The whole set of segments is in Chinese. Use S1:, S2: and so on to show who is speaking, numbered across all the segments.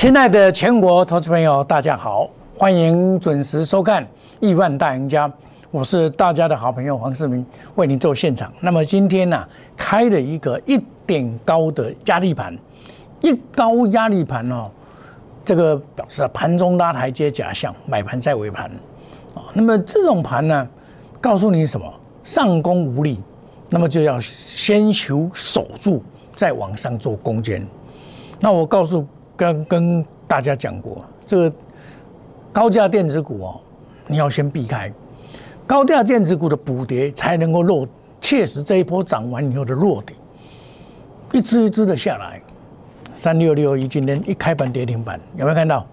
S1: 亲爱的全国投资朋友，大家好，欢迎准时收看《亿万大赢家》，我是大家的好朋友黄世明，为您做现场。那么今天呢，开了一个一点高的压力盘，一高压力盘哦，这个表示盘中拉台阶假象，买盘在尾盘啊。那么这种盘呢，告诉你什么？上攻无力，那么就要先求守住，再往上做攻坚。那我告诉。跟跟大家讲过，这个高价电子股哦，你要先避开高价电子股的补跌，才能够落切实这一波涨完以后的落底，一只一只的下来。三六六一今天一开盘跌停板，有没有看到？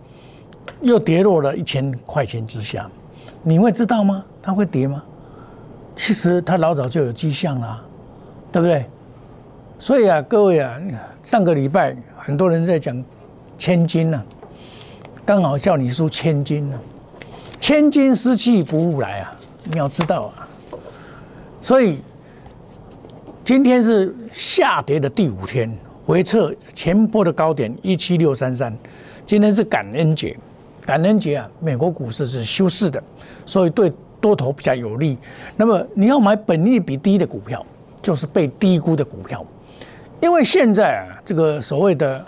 S1: 又跌落了一千块钱之下，你会知道吗？它会跌吗？其实它老早就有迹象了，对不对？所以啊，各位啊，上个礼拜很多人在讲。千金呢，刚好叫你输千金呢，千金失气不复来啊！你要知道啊，所以今天是下跌的第五天，回撤前波的高点一七六三三。今天是感恩节，感恩节啊，美国股市是休市的，所以对多头比较有利。那么你要买本利比低的股票，就是被低估的股票，因为现在啊，这个所谓的。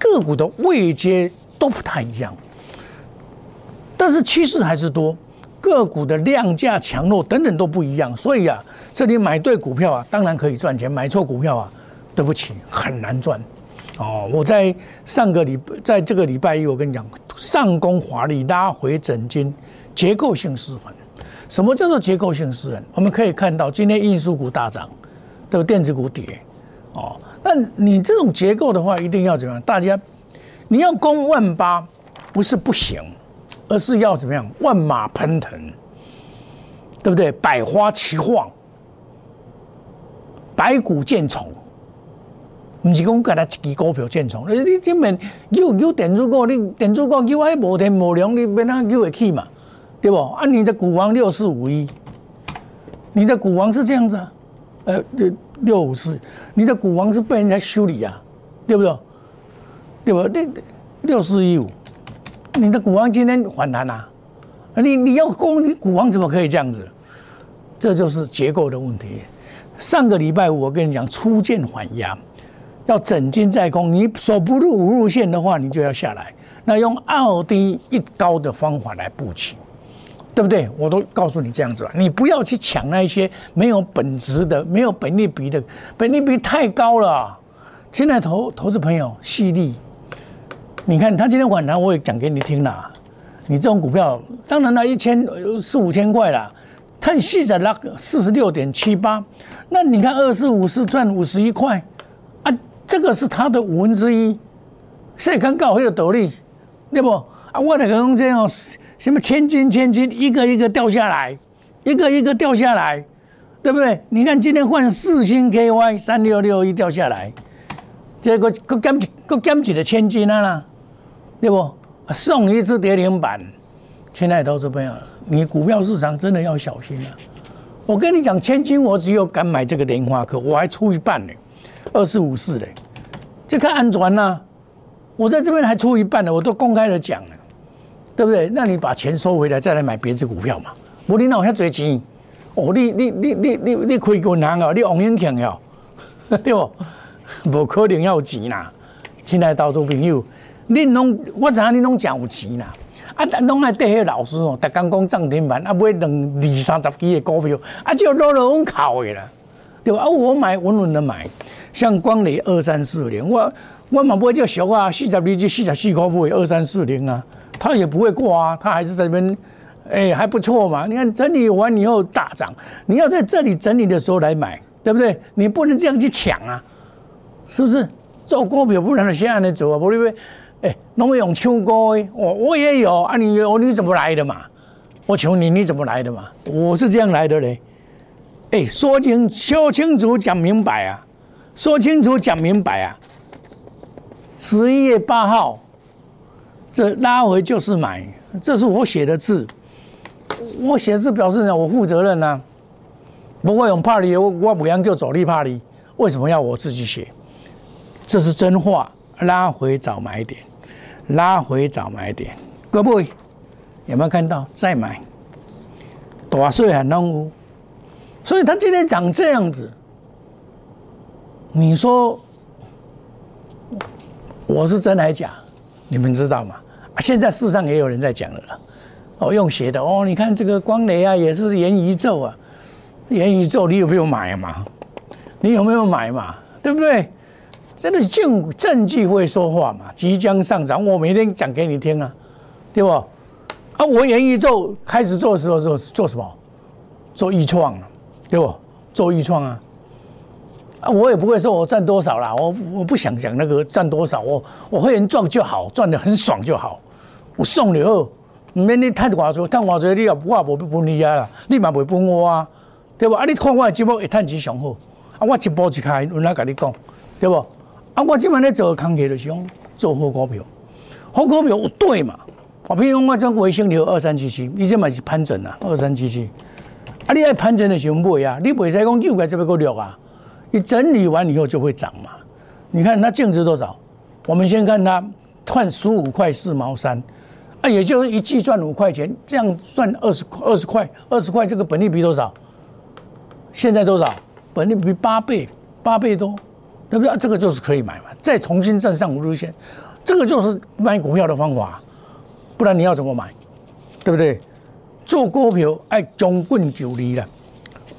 S1: 个股的位阶都不太一样，但是趋势还是多。个股的量价强弱等等都不一样，所以啊，这里买对股票啊，当然可以赚钱；买错股票啊，对不起，很难赚。哦，我在上个礼，在这个礼拜一，我跟你讲，上攻华丽拉回整金，结构性失衡。什么叫做结构性失衡？我们可以看到，今天运输股大涨，对电子股跌。哦。那你这种结构的话，一定要怎么样？大家，你要攻万八，不是不行，而是要怎么样？万马奔腾，对不对？百花齐放，百股见虫，不是讲给他一支股票见虫。你你根本有有电子股，你电子股叫还无天无量，你别那叫会起嘛？对不？啊，你的股王六四五一，你的股王是这样子啊？呃，这。六五四，你的股王是被人家修理啊，对不对？对不？六六四一五，你的股王今天反弹啊？你你要攻你股王怎么可以这样子？这就是结构的问题。上个礼拜五我跟你讲，初见缓压，要整金再攻，你守不住五日线的话，你就要下来。那用二低一高的方法来布局。对不对？我都告诉你这样子了，你不要去抢那一些没有本质的、没有本利比的，本利比太高了。现在投投资朋友细利，你看他今天晚上我也讲给你听了。你这种股票，当然了，一千四五千块了，看细仔那个四十六点七八，那你看二四五四赚五十一块啊，这个是他的五分之一，所以刚刚好有得利，对不？啊，我那个空间哦。什么千金千金一个一个掉下来，一个一个掉下来，对不对？你看今天换四星 KY 三六六一掉下来，结果个减个减几的千金啊啦，对不？送一次跌停板，亲爱的投资朋友，你股票市场真的要小心啊！我跟你讲，千金我只有敢买这个莲花科，我还出一半呢，二四五四嘞，这看安全呐！我在这边还出一半呢，我都公开的讲了。对不对？那你把钱收回来，再来买别只股票嘛。无你哪有遐多钱？哦，你你你你你你开银行哦，你王永庆哦，对不？无可能要钱啦，亲爱的投资朋友，你拢我知影你拢真有钱啦。啊，拢爱缀迄老师哦，逐工讲涨停板，啊买两二三十几个股票，啊就落落往靠的啦，对吧？啊，我买稳稳的买，像光磊二三四零，我我嘛买叫俗啊，四十二至四十四块买二三四零啊。他也不会过啊，他还是在这边，哎，还不错嘛。你看整理完以后大涨，你要在这里整理的时候来买，对不对？你不能这样去抢啊，是不是？做股票不能先按你走啊，不对？哎，弄用抢股的，我我也有啊，你有你怎么来的嘛？我求你，你怎么来的嘛？我是这样来的嘞。哎，说清说清楚，讲明白啊，说清楚，讲明白啊。十一月八号。这拉回就是买，这是我写的字，我写字表示呢，我负责任呐。不过用帕里，我我不想就走力帕里，为什么要我自己写？这是真话，拉回找买点，拉回找买点，各位有没有看到？再买，大税很弄有，所以他今天涨这样子，你说我是真还假？你们知道吗？现在世上也有人在讲了，哦，用写的哦，你看这个光雷啊，也是元宇宙啊，元宇宙你有没有买嘛？你有没有买嘛？对不对？真的证证据会说话嘛？即将上涨，我每天讲给你听啊，对不？啊，我元宇宙开始做的时候做做什么？做预创啊，对不？做预创啊。啊，我也不会说我赚多少啦，我我不想讲那个赚多少，我我会员赚就好，赚的很爽就好。我送你后，免你赚偌多，赚偌多你也我也无分你啊啦，你嘛袂分我啊，对不？啊，你看我的节目会赚钱上好，啊，我一步一开，我哪甲你讲，对不？啊，我今晚咧做康业就是讲做好股票，好股票有对嘛？我譬如讲我这卫星流二三七七，你这嘛是盘整啊，二三七七，啊，你爱盘整的时候买啊，你袂使讲又该这边个落啊。你整理完以后就会涨嘛？你看它净值多少？我们先看它赚十五块四毛三，啊，也就是一季赚五块钱，这样赚二十二十块，二十块这个本利比多少？现在多少？本利比八倍，八倍多，对不对？这个就是可以买嘛。再重新站上五日线，这个就是买股票的方法，不然你要怎么买？对不对？做股票爱中棍久离了，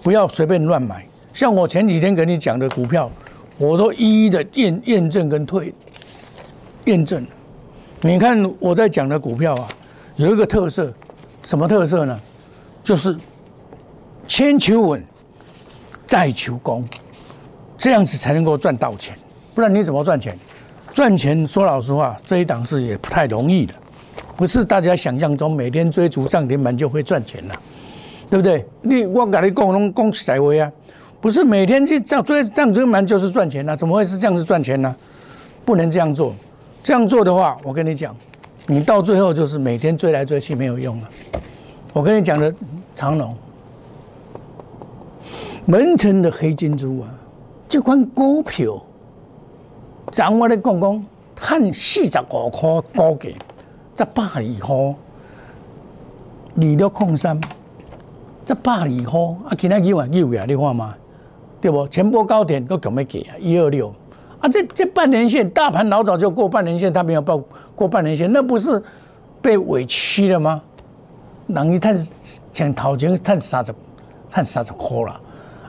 S1: 不要随便乱买。像我前几天跟你讲的股票，我都一一的验验证跟退验证。你看我在讲的股票啊，有一个特色，什么特色呢？就是先求稳，再求功，这样子才能够赚到钱。不然你怎么赚钱？赚钱说老实话，这一档是也不太容易的，不是大家想象中每天追逐涨停板就会赚钱了，对不对？你我跟你讲，拢讲实在话啊。不是每天去这样追这样追满就是赚钱呢？怎么会是这样子赚钱呢？不能这样做，这样做的话，我跟你讲，你到最后就是每天追来追去没有用了。我跟你讲的长龙，门城的黑金珠啊，这款股票，掌握的讲讲，看四十五块高价，在百二块，二六空三，在百二块，啊，今仔日啊又呀，你看嘛？对不？前波高点都准备给啊，一二六啊，这这半年线大盘老早就过半年线，它没有报过半年线，那不是被委屈了吗？人一探前头前探三十，探三十块了，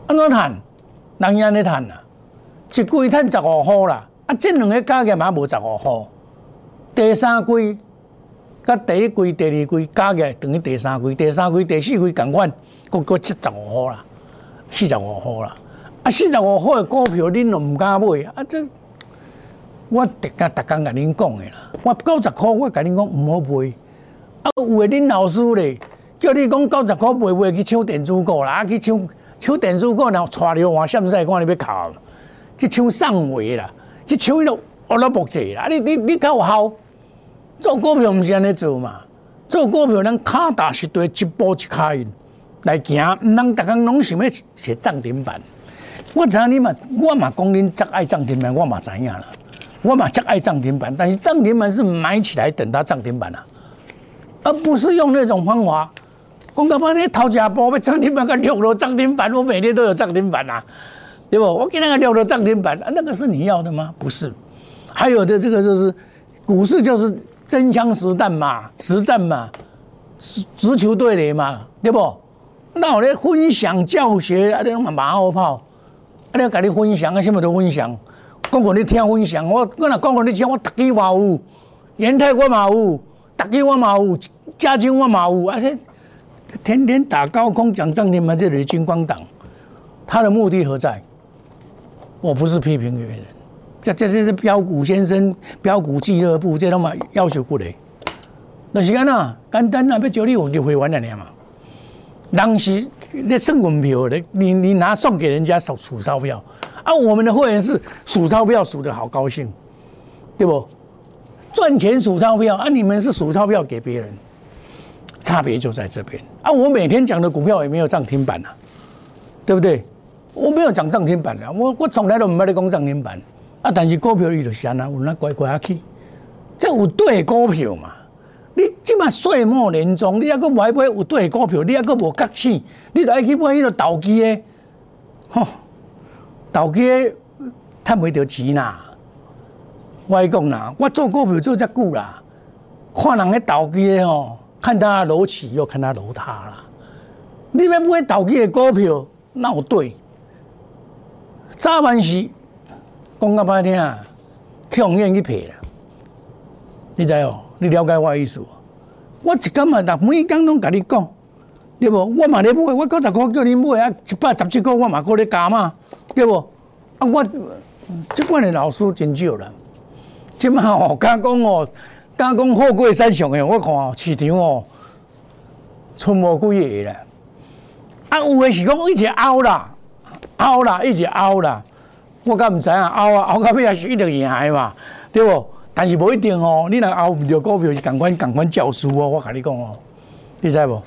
S1: 安怎探？人伊安尼探啊？一季探十五块啦，啊，这两个加起来嘛无十五块。第三季甲第一季、第二季加起来等于第三季、第三季、第四季共款，各各七十五块啦，四十五块啦。啊，四十五块的股票，恁都唔敢买啊！这我逐家逐工甲恁讲的啦。我九十块，我甲恁讲唔好买。啊，有诶，恁老师咧，叫你讲九十块买买去抢电子股啦，啊去抢抢电子股，然后带流换现在看你要考，去抢上位啦，去抢迄落乌拉木济啦。你你你较有效？做股票毋是安尼做嘛？做股票咱卡踏实地一步一卡印来行，毋通逐工拢想要写涨停板。我知你嘛，我嘛讲恁只爱涨停板，我嘛知影啦。我嘛只爱涨停板，但是涨停板是买起来等它涨停板啊，而不是用那种方法。讲到半天头家波要涨停板个六楼涨停板，我每天都有涨停板啊，对不？我给那个六楼涨停板，那个是你要的吗？不是。还有的这个就是股市就是真枪实弹嘛，实战嘛，直直球对垒嘛，对不？那我咧分享教学啊，那种马后炮。啊！你甲你分享啊，什么都分享，讲互你听分享。我我若讲互你听，我逐支嘛有，元泰我嘛有，逐支我嘛有，嘉金我嘛有，而且天天打高空讲涨停板，这里的金光党，他的目的何在？我不是批评别人，这这这是标股先生、标股俱乐部，这他妈要求不来。那是安那简单啊，要叫你有就会玩了嘛。当时那送股票的，你你拿送给人家数数钞票，啊，我们的会员是数钞票数的好高兴，对不？赚钱数钞票，啊，你们是数钞票给别人，差别就在这边。啊，我每天讲的股票也没有涨停板啊，对不对？我没有讲涨停板啊，我我从来都没得讲涨停板，啊，但是股票伊就是安那有那乖乖去，这有对股票嘛？你即马岁末年终，你还阁买买有对股票，你还阁无觉醒，你著爱去买迄个投机的，吼，投机的趁袂着钱啦。我讲啦，我做股票做遮久啦，看人咧投机的吼，看他楼起又看他楼塌啦。你要买投机的股票，那有对？早晚是讲较歹听啊，向愿去赔啦。你知哦？你了解我意思无？我一工嘛，逐每工拢甲你讲，对无？我嘛咧买，我九十箍叫你买啊，一百十七箍我嘛搁咧加嘛，对无？啊，我即款的老师真少啦。即马哦，敢讲哦，敢讲富贵山上的，我看市场哦，剩无几个啦。啊，有诶是讲一直凹啦。凹啦，一直凹啦，我敢毋知影凹啊，凹到尾也是一直赢的嘛，对不？但是无一定哦，你若熬唔着股票是共款共款教书哦，我甲你讲哦，你知无？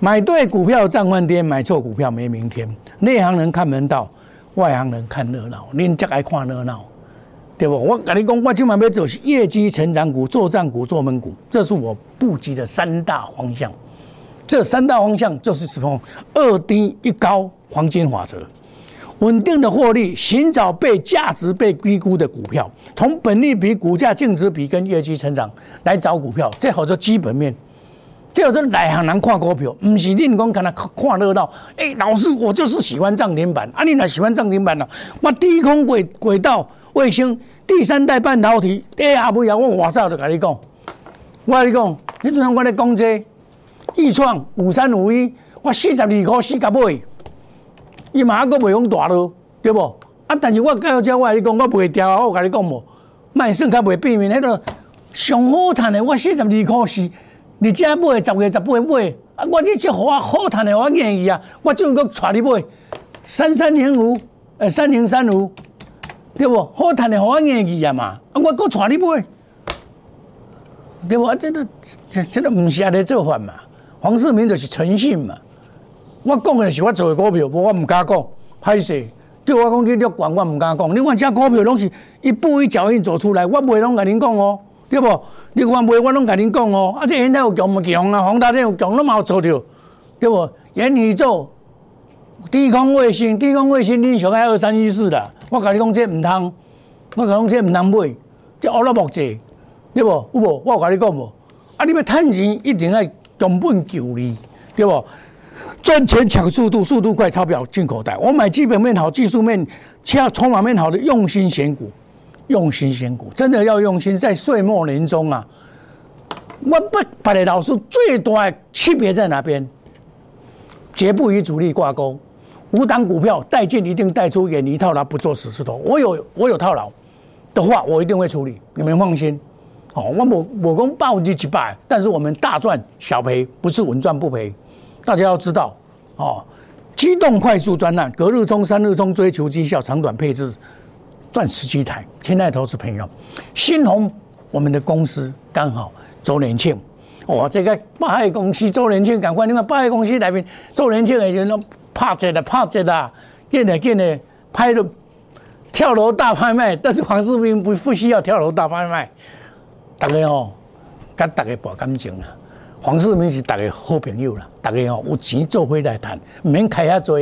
S1: 买对股票赚翻天，买错股票没明天。内行人看门道，外行人看热闹，恁则爱看热闹，对不？我甲你讲，我今晚要做业绩成长股、作战股、做门股，这是我布局的三大方向。这三大方向就是什么？二低一高黄金法则。稳定的获利，寻找被价值被低估的股票，从本利比、股价净值比跟业绩成长来找股票，这好做基本面。这有这内行人看股票，不是你讲看他看热闹。哎，老师，我就是喜欢涨停板。啊，你哪喜欢涨停板呢？我低空轨轨道卫星第三代半导体，哎呀不要，我马上就跟你讲。我跟你讲，你就像我咧讲这，易创五三五一，我四十二块四甲买。伊嘛还阁袂用大咯，对无？啊，但是我到遮，我甲你讲，我袂调啊！我甲你讲无，卖算较袂变面，迄个上好赚的，我四十二箍是，你遮买十月十八买，啊，我这只好好赚的，我愿意啊！我怎阁带你买三三零五，诶，三零三五，对无？好赚的，我愿意啊嘛！啊，我阁带你买，对无？啊，这都这这都毋是安尼做法嘛？黄世明就是诚信嘛。我讲的是我做的股票，无我唔敢讲，歹势。对我讲去录管，我唔敢讲。你看这股票拢是一步一脚印走出来，我袂拢甲恁讲哦，对不？你看袂我拢甲恁讲哦。啊，这现在有强唔强啊？宏大电有强，拢冇做着，对不？元宇宙、低空卫星、低空卫星，你上海二三一四啦。我甲你讲这唔通，我甲你讲这唔通买，这乌拉木济，对不？有无？我甲你讲无？啊，你要趁钱一定要根本求利，对不？赚钱抢速度，速度快，钞票进口袋。我买基本面好、技术面、恰筹码面好的，用心选股，用心选股，真的要用心。在岁末年终啊，我不把的老师最大的区别在哪边？绝不与主力挂钩，五档股票带进一定带出，远离套牢，不做死石头。我有我有套牢的话，我一定会处理，你们放心。哦，我我我讲百分之几百，但是我们大赚小赔，不是稳赚不赔。大家要知道，哦，机动快速专案，隔日冲、三日冲，追求绩效，长短配置，赚十几台。亲爱的投资朋友，新鸿我们的公司刚好周年庆，哇，这个八海公司周年庆，赶快你看八海公司那边周年庆的时候，拍折的拍折的，见的见的拍了跳楼大拍卖，但是黄世明不不需要跳楼大拍卖，大家哦，跟大家博感情啊。黄世明是大家好朋友啦，大家吼有钱做伙来谈，唔免开遐多。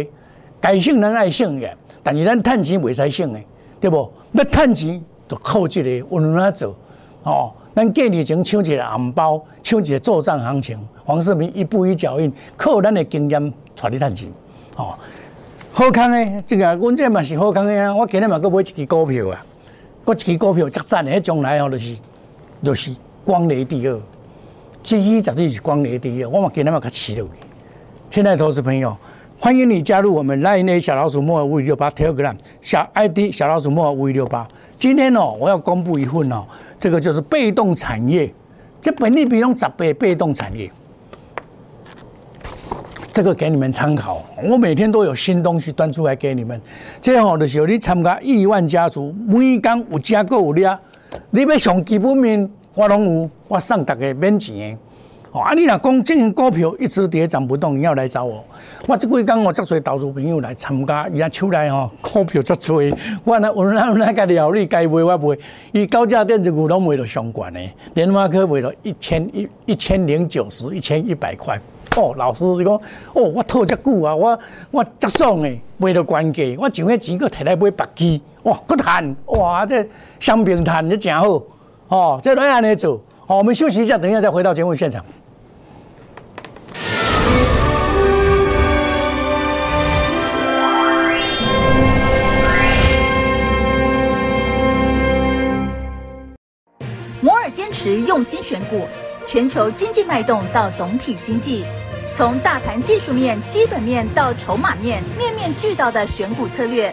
S1: 该省咱爱省嘅，但是咱趁钱袂使省嘅，对不？要趁钱就靠这个温暖做。哦，咱过年前抢一个红包，抢一个作战行情。黄世明一步一脚印，靠咱的经验带你趁钱。哦，好康诶，这个阮这嘛是好康诶啊！我今日嘛搁买一支股票啊，搁一支股票作战诶，将来哦就是就是光雷第二。七七绝对是光年第一，我嘛给他们可起了。亲爱的投资朋友，欢迎你加入我们 Line 小老鼠莫尔五六八 Telegram 小 ID 小老鼠莫尔五六八。今天哦，我要公布一份哦，这个就是被动产业，这本利比用十倍被动产业，这个给你们参考。我每天都有新东西端出来给你们。这样好的时候，你参加亿万家族，每天有加购有量，你要上基本面。我拢有，我送大家免钱的，哦，啊，你若讲进行股票一直跌涨不动，你要来找我。我这几天我真侪投资朋友来参加，伊啊出来吼，股票真侪。我那我那那个料理该卖我卖，伊高价电子股拢卖到上关的，联发科卖到一千一一千零九十，一千一百块。哦，老师就讲，哦，我套遮久啊，我我足爽诶，卖到关价，我上个钱搁摕来买白机，哇，搁赚，哇，这香槟赚就真好，哦，这来安尼做，好，我们休息一下，等一下再回到节目现场。
S2: 摩尔坚持用心选股，全球经济脉动到总体经济。从大盘技术面、基本面到筹码面，面面俱到的选股策略，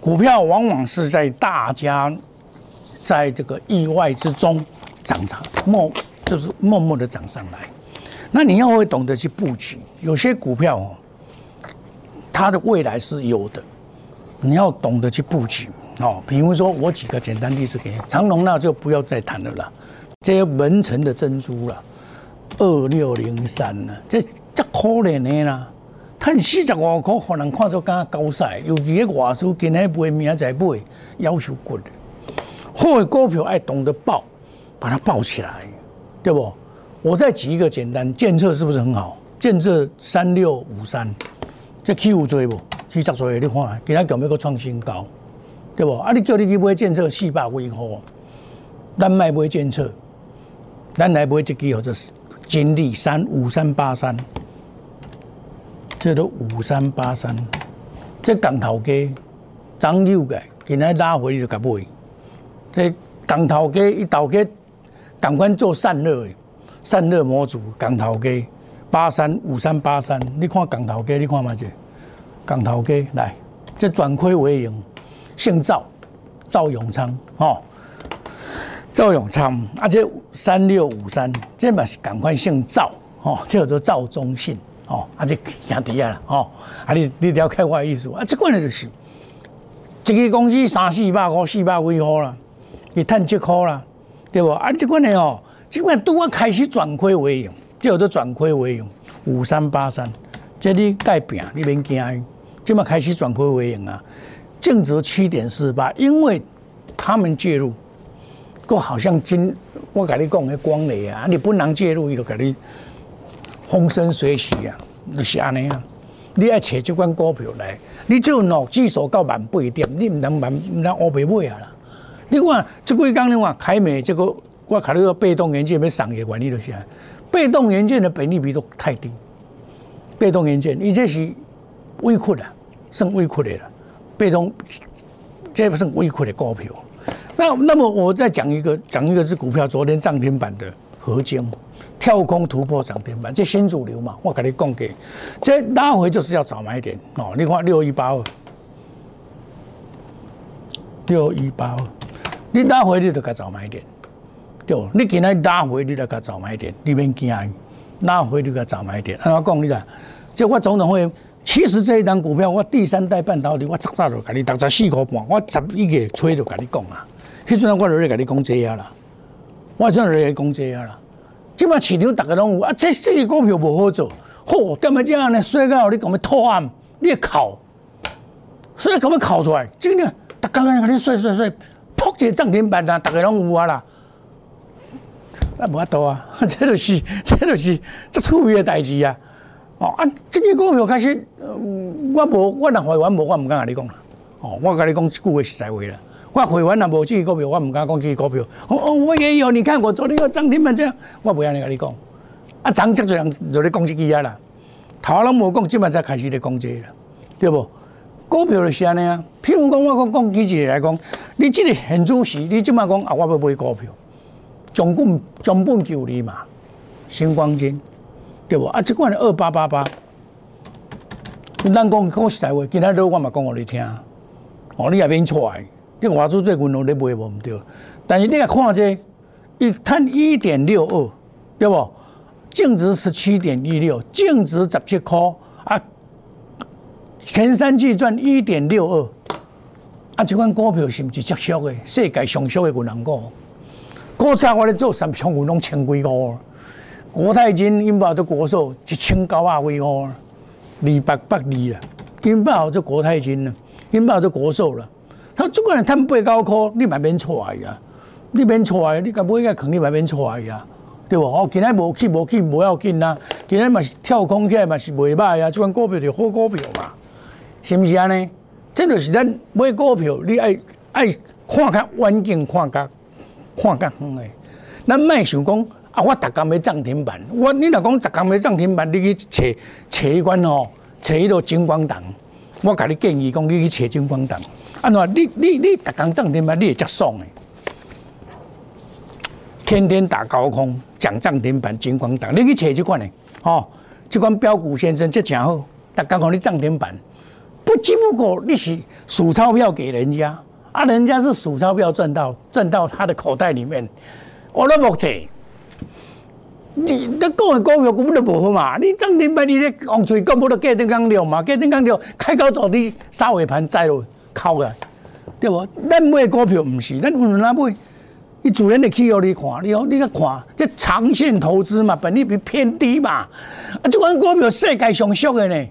S1: 股票往往是在大家在这个意外之中涨涨默，就是默默的涨上来。那你要会懂得去布局，有些股票哦，它的未来是有的，你要懂得去布局哦。比如说，我举个简单例子给你，长隆那就不要再谈了啦。这些门城的珍珠了，二六零三呢，这这可怜的啦。趁四十五块，互人看作敢高赛，尤其个外资今日买，明仔买，要求高的。好的股票爱懂得爆，把它爆起来，对不？我再举一个简单，建测是不是很好？建测三六五三，这起有追不？七十追，你看，今日有没个创新高？对不？啊，你叫你去买建测四百几块，咱卖买建测，咱来买一支或者是金利三五三八三。这都五三八三，这港头鸡涨六个，今日拉回就甲买。这港头鸡一头鸡，赶快做散热的，散热模组港头鸡八三五三八三，你看港头鸡，你看嘛这港头鸡来，这转亏为盈，姓赵，赵永昌哦，赵永昌，啊这三六五三，这嘛是赶快姓赵哦，这叫做赵忠信。哦，啊，这兄弟啊，哦，啊，你你了解我的意思啊？这款的就是，一个公司三四百五、四百几块啦，你赚七块啦，对不？啊，这款的哦，这款都要开始转亏为盈，叫做转亏为盈，五三八三，这你改变，你免惊，这么开始转亏为盈啊？净值七点四八，因为他们介入，够好像今我跟你讲的光磊啊，你不能介入，伊就给你。风生水起啊，就是安尼啊！你爱找这款股票来，你只有脑指数到万八点，你唔能万唔能乌白买啊啦！你看这几工你话凯美这个，我考虑到被动元件要上嘅原理就是啊，被动元件的本利比都太低。被动元件，你这是微库的，算微库的了。被动，这不算微库的股票。那那么我再讲一个，讲一个是股票，昨天涨停板的合金。跳空突破涨停板，这新主流嘛？我跟你讲给，这拉回就是要早买点哦。你看六一八二，六一八二，你拉回你就该早买点，对你今天拉回你就该早买点，你免惊，拉回你该早买点。我讲你啦，这我总统会，其实这一单股票，我第三代半导体，我早早就跟你六十四块半，我十一月初就跟你讲啊。迄阵我就咧跟你讲这样啦，我阵咧讲这样啦。即摆市场大家拢有啊，这这个股票无好做，嚯！点解这样呢？所以讲你讲要拖案，你考，所以讲要考出来，真个，大家讲你帅帅帅，扑一个涨停板啊，大家拢有啊啦，啊无法度啊，这就是这就是这趣味的代志啊！哦啊，这个股票开始，我无我若会员无，我毋敢甲你讲啦，哦，我跟你讲一句话实在话啦，我会员也无这股票，我唔敢讲这股票。哦哦，我也有，你看我昨天个涨停板这样，我不要你跟你讲。啊，涨这多人就咧讲这句啊啦，头人无讲，即摆才开始咧讲这啦，对不？股票就是安尼啊。譬如讲，我讲讲几句来讲，你即个现主时，你即摆讲啊，我要买股票，总共总本就你嘛，星光金，对不？啊，即款二八八八。咱讲讲实在话，今仔日我嘛讲互你听，哦，你也免出来，你外资最近拢咧买无毋对，但是你来看这，一摊一点六二，对不？净值十七点一六，净值十七块啊，前三季赚一点六二，啊，这款股票是毋是极俗的？世界上俗的银行股，股债我咧做三千股拢千几股，国泰金、英宝都国寿一千九百几股。二百八二啦，金宝就国泰金啦，金宝就国寿啦。他这个人赚八九块，你嘛免错来呀？你免错来，你甲买个肯定嘛免错来呀？对不？哦，今日无去无去无要紧啦，今日嘛是跳空起来嘛是袂歹啊，这款股票就好股票嘛，是毋是安尼？这就是咱买股票，你爱爱看较远景，看较看较远诶。咱莫想讲。啊！我逐工要涨停板，我你若讲逐工要涨停板，你去找找一款吼，找迄个金光党。我甲你建议讲，你去找金光党。安怎？你你你逐工涨停板，你会接爽诶。天天打高空，讲涨停板，金光党，你去找这款诶，吼，这款标股先生这诚好，逐工讲你涨停板，不只不过你是数钞票给人家，啊，人家是数钞票赚到赚到他的口袋里面，我都目这。你你讲的股票根本就无好嘛！你涨停板你咧往嘴讲，不都隔天刚了嘛？隔天刚了，开高走低，杀尾盘再落靠个，对不？咱买股票唔是，咱有哪买？你主人的企业你看，你要你个看，这长线投资嘛，本利比偏低嘛。啊，这款股票世界上俗的呢。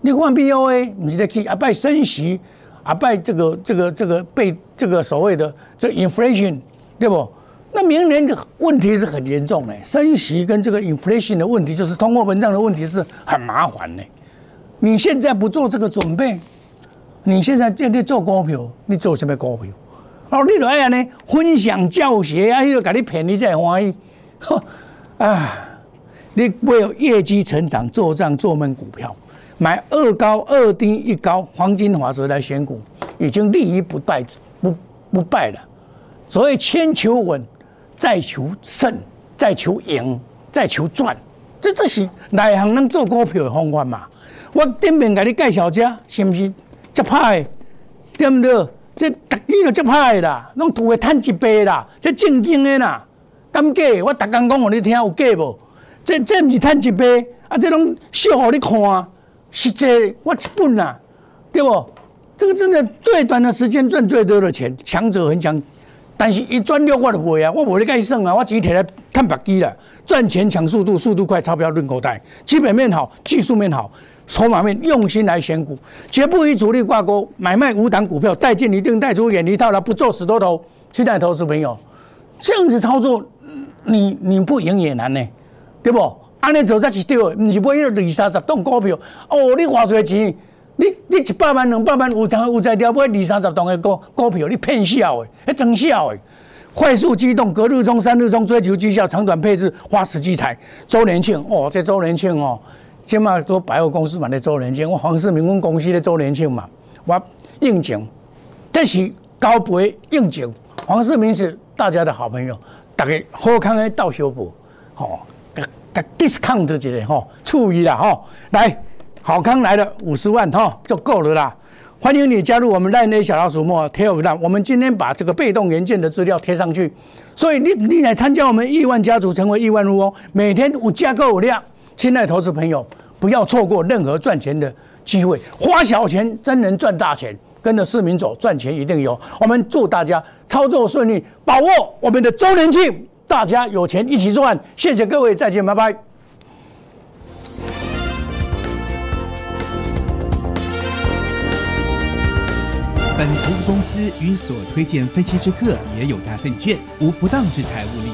S1: 你看 B O A，唔是在去啊拜升息，啊拜这个这个这个被这个所谓的这 inflation，对不？那明年的问题是很严重的，升息跟这个 inflation 的问题，就是通货膨胀的问题是很麻烦的。你现在不做这个准备，你现在在做股票，你做什么股票？哦，你都哎呀呢，分享教学啊，又给你骗你才欢喜。啊，你为了业绩成长做账做闷股票，买二高二低一高黄金法则来选股，已经立于不败不不败了。所以千求稳。再求胜，再求赢，再求赚，这这是内行人做股票的方法嘛？我顶面给你介绍者，是不是接派？对不对？这逐日都接派啦，拢图会赚一倍啦，这正经的啦。敢假？我逐工讲互你听，有假无？这这毋是赚一倍，啊，这拢秀互你看，实际我一本啦，对不？这个真的最短的时间赚最多的钱，强者恒强。但是一赚六我就卖啊，我无你该算啊，我只摕来趁白机啦。赚钱抢速度，速度快，钞票润口袋。基本面好，技术面好，筹码面用心来选股，绝不与主力挂钩。买卖无档股票，带进一定带出，远离套牢，不做死多头。亲爱的投资朋友，这样子操作，你你不赢也难呢，对不？安尼做才是对，不是买迄个二三十栋股票。哦，你花多钱？你你一百万两百万有才有才调买二三十栋的股股票，你骗笑的，迄真笑的。快速机动，隔日冲、三日冲，追求绩效，长短配置，花时机财。周年庆哦，这周年庆哦，起码都百货公司买的周年庆，我黄世明公司的周年庆嘛，我应景。这是高倍应景，黄世明是大家的好朋友，大家好康的倒修补，吼，给给 discount 这个吼，注意啦吼，来。好康来了，五十万哈就够了啦！欢迎你加入我们赖内小老鼠莫 t e l e g r a。我们今天把这个被动元件的资料贴上去，所以你你来参加我们亿万家族，成为亿万富翁，每天五加购量。亲爱的投资朋友，不要错过任何赚钱的机会，花小钱真能赚大钱。跟着市民走，赚钱一定有。我们祝大家操作顺利，把握我们的周年庆，大家有钱一起赚。谢谢各位，再见，拜拜。
S3: 本投资公司与所推荐分期之客也有大证券无不当之财务利益